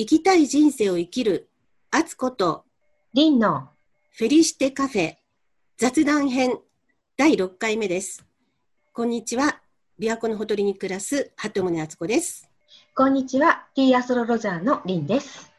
生きたい人生を生きる、あつこと、リンのフェリシテカフェ、雑談編、第6回目です。こんにちは。琵琶湖のほとりに暮らす、鳩宗敦子です。こんにちは、ティーアストロロジャーのリンです。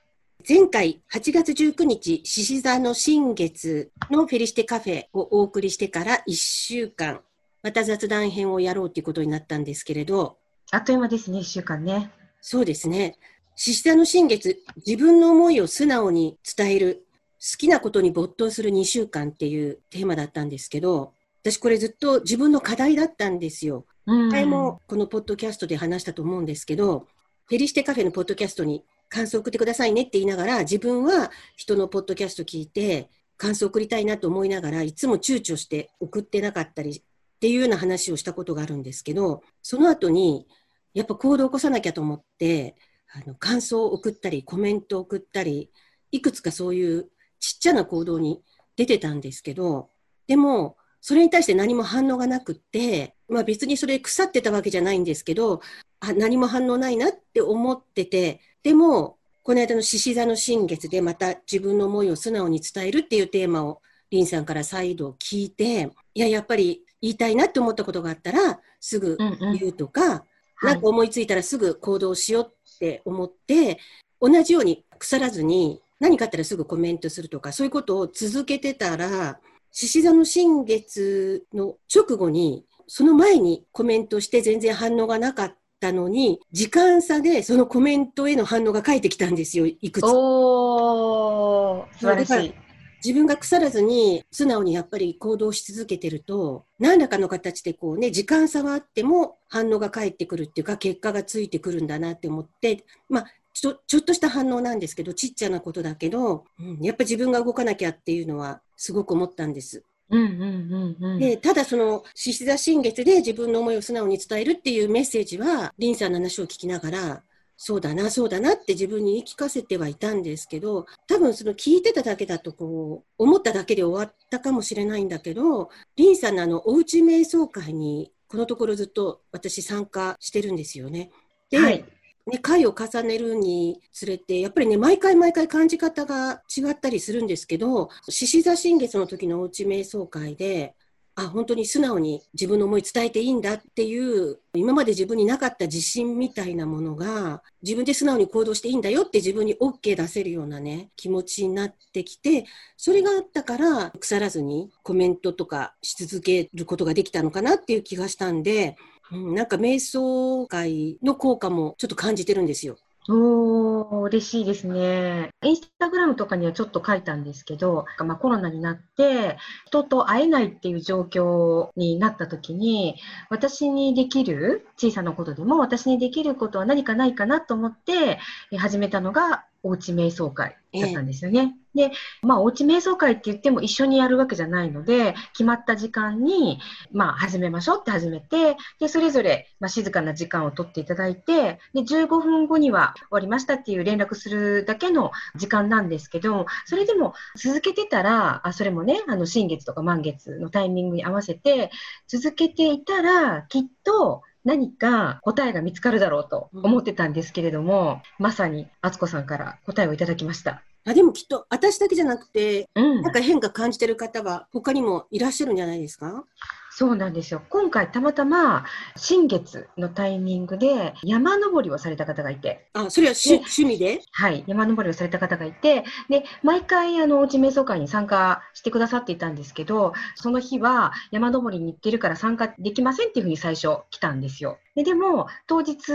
前回、8月19日、獅子座の新月のフェリシテカフェをお送りしてから1週間、また雑談編をやろうということになったんですけれど、あっという間ですね、1週間ね。そうですね。獅子座の新月、自分の思いを素直に伝える、好きなことに没頭する2週間っていうテーマだったんですけど、私これずっと自分の課題だったんですよ。うん前もこのポッドキャストで話したと思うんですけど、フェリシテカフェのポッドキャストに感想を送ってくださいねって言いながら、自分は人のポッドキャスト聞いて、感想を送りたいなと思いながらいつも躊躇して送ってなかったりっていうような話をしたことがあるんですけど、その後に、やっぱ行動を起こさなきゃと思って、あの感想を送ったり、コメントを送ったり、いくつかそういうちっちゃな行動に出てたんですけど、でも、それに対して何も反応がなくって、まあ別にそれ腐ってたわけじゃないんですけど、あ何も反応ないなって思ってて、でも、この間の獅子座の新月でまた自分の思いを素直に伝えるっていうテーマをリンさんから再度聞いて、いや、やっぱり言いたいなって思ったことがあったら、すぐうんうん。言うとか、はい。なんか思いついたらすぐ行動しようって思って、同じように腐らずに何かあったらすぐコメントするとか、そういうことを続けてたら、獅子座の新月の直後に、その前にコメントして全然反応がなかったのに、時間差でそのコメントへの反応が返ってきたんですよ、いくつか。おー、素晴らしい。自分が腐らずに素直にやっぱり行動し続けてると、何らかの形でこうね、時間差はあっても反応が返ってくるっていうか、結果がついてくるんだなって思って、まあ、ちょちょっとした反応なんですけど、ちっちゃなことだけど、うんやっぱ自分が動かなきゃっていうのはすごく思ったんです。うんうんうんうん。で、ただその、獅子座新月で自分の思いを素直に伝えるっていうメッセージは、リンさんの話を聞きながら、そうだな、そうだなって自分に言い聞かせてはいたんですけど、多分その聞いてただけだとこう、思っただけで終わったかもしれないんだけど、リンさんのあの、おうち瞑想会に、このところずっと私参加してるんですよね。で、はい。ね、回を重ねるにつれて、やっぱりね、毎回毎回感じ方が違ったりするんですけど、獅子座新月の時のおうち瞑想会で、あ、本当に素直に自分の思い伝えていいんだっていう、今まで自分になかった自信みたいなものが、自分で素直に行動していいんだよって自分に OK 出せるようなね、気持ちになってきて、それがあったから、腐らずにコメントとかし続けることができたのかなっていう気がしたんで、うん、なんか瞑想会の効果もちょっと感じてるんですよ。おー、嬉しいですね。インスタグラムとかにはちょっと書いたんですけど、まあ、コロナになって、人と会えないっていう状況になった時に、私にできる、小さなことでも私にできることは何かないかなと思って始めたのが、おうち瞑想会だったんですよね。で、まあ、おうち瞑想会って言っても一緒にやるわけじゃないので、決まった時間に、まあ、始めましょうって始めて、で、それぞれ、まあ、静かな時間を取っていただいて、で、15分後には終わりましたっていう連絡するだけの時間なんですけど、それでも続けてたら、あ、それもね、あの、新月とか満月のタイミングに合わせて、続けていたら、きっと、何か答えが見つかるだろうと思ってたんですけれども、まさに、敦子さんから答えをいただきました。あでもきっと私だけじゃなくて、うん。なんか変化感じてる方は他にもいらっしゃるんじゃないですか？そうなんですよ。今回たまたま新月のタイミングで山登りをされた方がいて、あ、それは趣ね趣味で？はい、山登りをされた方がいて、で、毎回あの、おうち瞑想会に参加してくださっていたんですけど、その日は山登りに行ってるから参加できませんっていうふうに最初来たんですよ。ででも、当日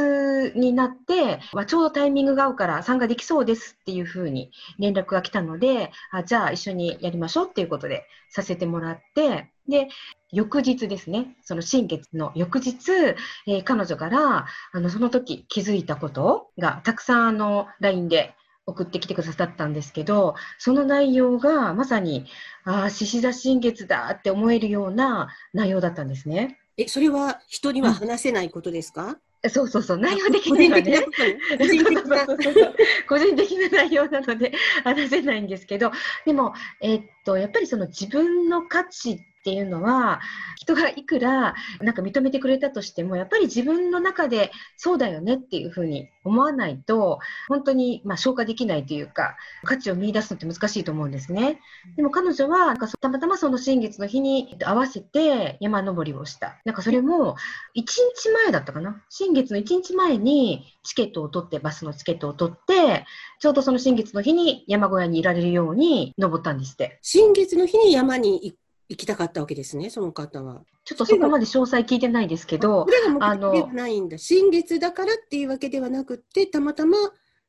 になって、まあちょうどタイミングが合うから参加できそうですっていうふうに連絡が来たので、あじゃあ一緒にやりましょうっていうことでさせてもらって、で、翌日ですね、その新月の翌日、えー彼女から、あの、その時気づいたことがたくさんあの、LINE で送ってきてくださったんですけど、その内容がまさに、ああ、獅子座新月だって思えるような内容だったんですね。え、それは人には話せないことですか、そうそうそう、内容的個にはね。個人的な？個人的な内容なので話せないんですけど、でも、えっと、やっぱりその自分の価値っていうのは、人がいくらなんか認めてくれたとしても、やっぱり自分の中でそうだよねっていうふうに思わないと、本当にまあ消化できないというか、価値を見出すのって難しいと思うんですね。でも彼女は、なんかたまたまその新月の日に合わせて山登りをした。なんかそれも1日前だったかな？新月の1日前にチケットを取って、バスのチケットを取って、ちょうどその新月の日に山小屋にいられるように登ったんですって。新月の日に山に行きたかったわけですね、その方は。ちょっとそこまで詳細聞いてないですけど、あの、ないんだ。新月だからっていうわけではなくて、たまたま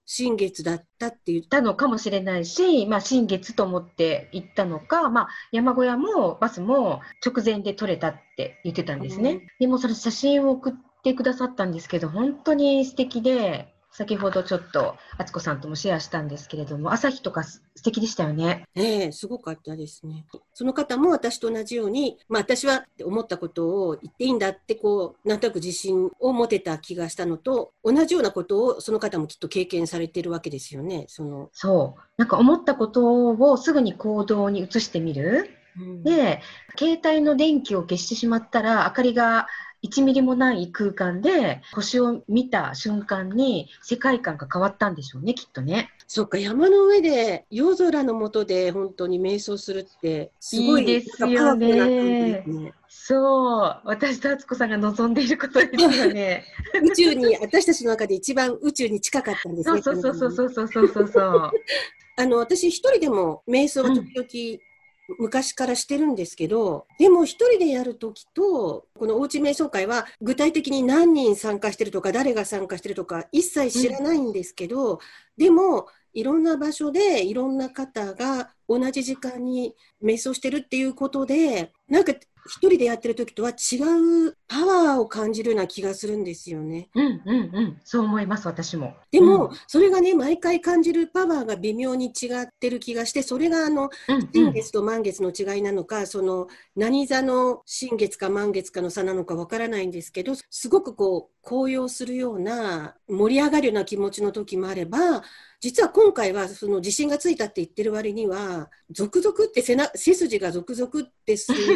新月だったって言ったのかもしれないし、まあ、新月と思って行ったのか、まあ、山小屋もバスも直前で撮れたって言ってたんですね。うん、でもそれ写真を送ってくださったんですけど、本当に素敵で、先ほどちょっと敦子さんともシェアしたんですけれども、朝日とか素敵でしたよね。ええすごかったですね。その方も私と同じように、まあ私は思ったことを言っていいんだって、こう、なんとなく自信を持てた気がしたのと、同じようなことをその方もきっと経験されてるわけですよね。そのそう。なんか思ったことをすぐに行動に移してみる。うん、で、携帯の電気を消してしまったら、明かりが1ミリもない空間で星を見た瞬間に世界観が変わったんでしょうね、きっとね。そっか、山の上で夜空の下で本当に瞑想するってすごいですよね。ねそう、私と敦子さんが望んでいることですよね。宇宙に、私たちの中で一番宇宙に近かったんですね。そうそうそうそうそうそうそう。あの、私一人でも瞑想を時々昔からしてるんですけど、でも一人でやるときと、このおうち瞑想会は具体的に何人参加してるとか、誰が参加してるとか、一切知らないんですけど、うん、でも、いろんな場所でいろんな方が同じ時間に瞑想してるっていうことで、なんか一人でやってる時とは違うパワーを感じるような気がするんですよね。うんうんうん。そう思います、私も。でも、うん、それがね、毎回感じるパワーが微妙に違ってる気がして、それがあの、新月と満月の違いなのか、その、何座の新月か満月かの差なのかわからないんですけど、すごくこう、高揚するような、盛り上がるような気持ちの時もあれば、実は今回はその地震がついたって言ってる割には、続々って背な背筋が続々ってする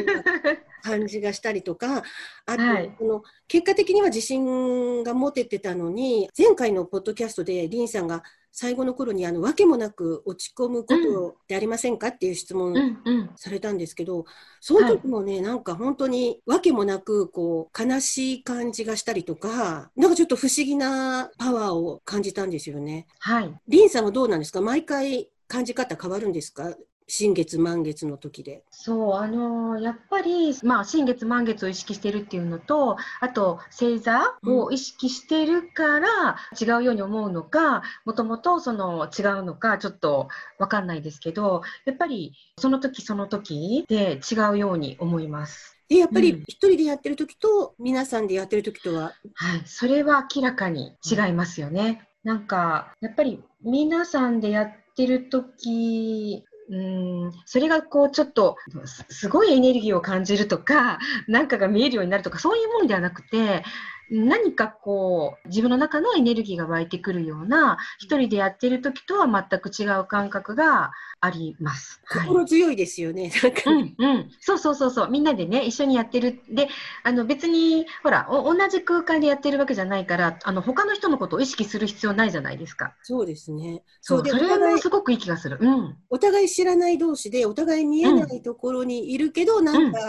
感じがしたりとか、あと、はい、この結果的には自信が持ててたのに、前回のポッドキャストでリンさんが最後の頃にあの訳もなく落ち込むことでありませんかっていう質問されたんですけど、その時もね、なんか本当に訳もなくこう悲しい感じがしたりとか、なんかちょっと不思議なパワーを感じたんですよね。はい。リンさんはどうなんですか？毎回感じ方変わるんですか？新月満月の時で。そう、あのー、やっぱり、まあ、新月満月を意識してるっていうのと、あと、星座を意識してるから違うように思うのか、もともとその違うのか、ちょっとわかんないですけど、やっぱりその時その時で違うように思います。で、やっぱり一人でやってる時と、皆さんでやってる時とは、はい、それは明らかに違いますよね。なんか、やっぱり皆さんでやってる時うん。それがこうちょっとすごいエネルギーを感じるとか何かが見えるようになるとかそういうものではなくて何かこう自分の中のエネルギーが湧いてくるような一人でやってる時とは全く違う感覚があります。心強いですよね。なんか、ね、うんうん。そうそうそうそう。みんなでね、一緒にやってる。で、あの別に、ほら、同じ空間でやってるわけじゃないから、あの他の人のことを意識する必要ないじゃないですか。そうですね。そうで、それもすごくいい気がする。うん。お互い知らない同士で、お互い見えないところにいるけど、うん、なんか、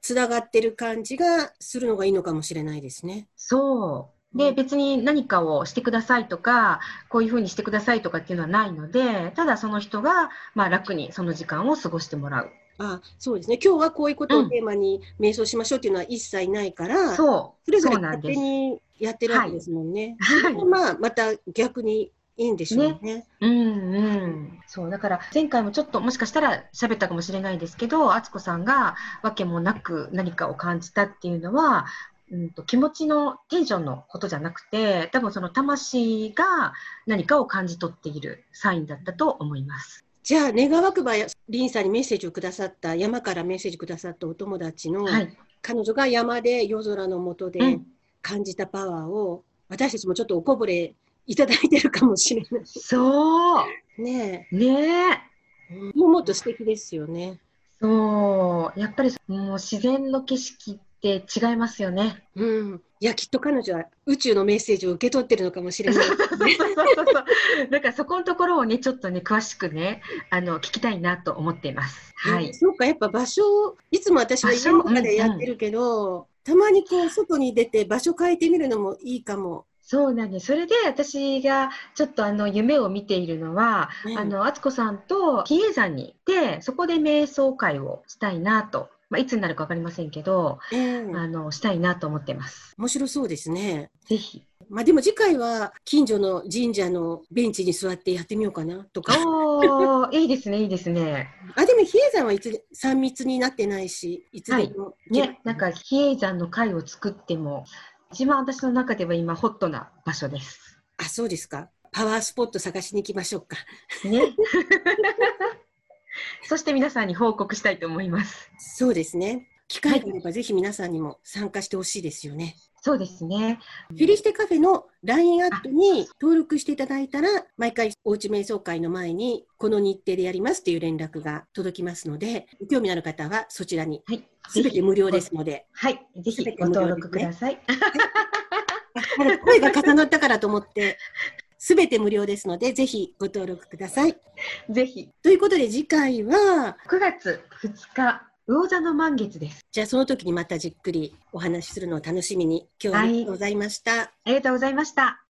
つながってる感じがするのがいいのかもしれないですね。そう。で、別に何かをしてくださいとか、こういうふうにしてくださいとかっていうのはないので、ただその人が、まあ、楽にその時間を過ごしてもらう。あそうですね。今日はこういうことをテーマに瞑想しましょうっていうのは一切ないから、うん、そう。それぞれ勝手にやってるわけですもんね。はい。まあ、また逆にいいんでしょうね。ねうんうん。そう、だから前回もちょっともしかしたら喋ったかもしれないですけど、敦子さんがわけもなく何かを感じたっていうのは、うんと、気持ちのテンションのことじゃなくて、多分その魂が何かを感じ取っているサインだったと思います。じゃあ、願わくば、リンさんにメッセージをくださった、山からメッセージくださったお友達の、はい、彼女が山で夜空の下で感じたパワーを、うん、私たちもちょっとおこぼれいただいてるかもしれない。そう。ねえ。ねえ。もっと素敵ですよね。そう、やっぱりもう自然の景色って違いますよね。うん。いや、きっと彼女は宇宙のメッセージを受け取ってるのかもしれないね。からそこのところをね、ちょっとね、詳しくね、あの、聞きたいなと思っています。はい。そうか、やっぱ場所、いつも私は家の中でやってるけど、たまにこう外に出て場所変えてみるのもいいかも。そうなんです。それで私がちょっとあの夢を見ているのは、ねあの、敦子さんと比叡山に行って、そこで瞑想会をしたいなと、まあ、いつになるかわかりませんけど、ええあの、したいなと思ってます。面白そうですね。ぜひ。まあでも次回は近所の神社のベンチに座ってやってみようかなとか。いいですね、いいですね。あ、でも比叡山はいつ3密になってないし、いつでも行けばね、なんか比叡山の会を作っても、一番私の中では今ホットな場所です。あ、そうですか。パワースポット探しに行きましょうか。ね。そして皆さんに報告したいと思います。そうですね。機会があればぜひ皆さんにも参加してほしいですよね。そうですね。フィリステカフェの LINE アットに登録していただいたら、毎回おうち瞑想会の前に、この日程でやりますっていう連絡が届きますので、ご興味のある方はそちらに、はい。すべて無料ですので、はい。ぜひご登録ください。ああ声が重なったからと思って、すべて無料ですので、ぜひご登録ください。ぜひ。ということで次回は、9月2日、魚座の満月です。じゃあその時にまたじっくりお話しするのを楽しみに、今日はありがとうございました。ありがとうございました。